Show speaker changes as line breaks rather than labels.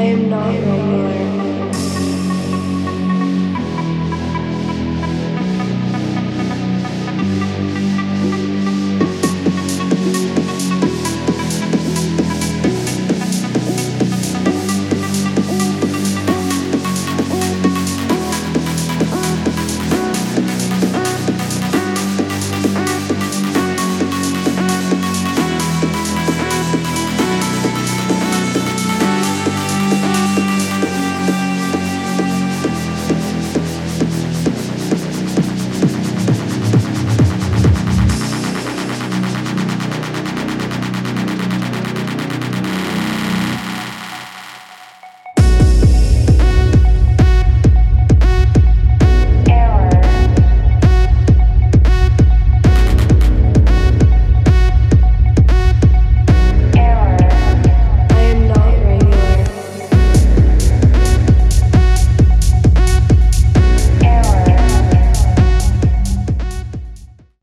I am not lonely.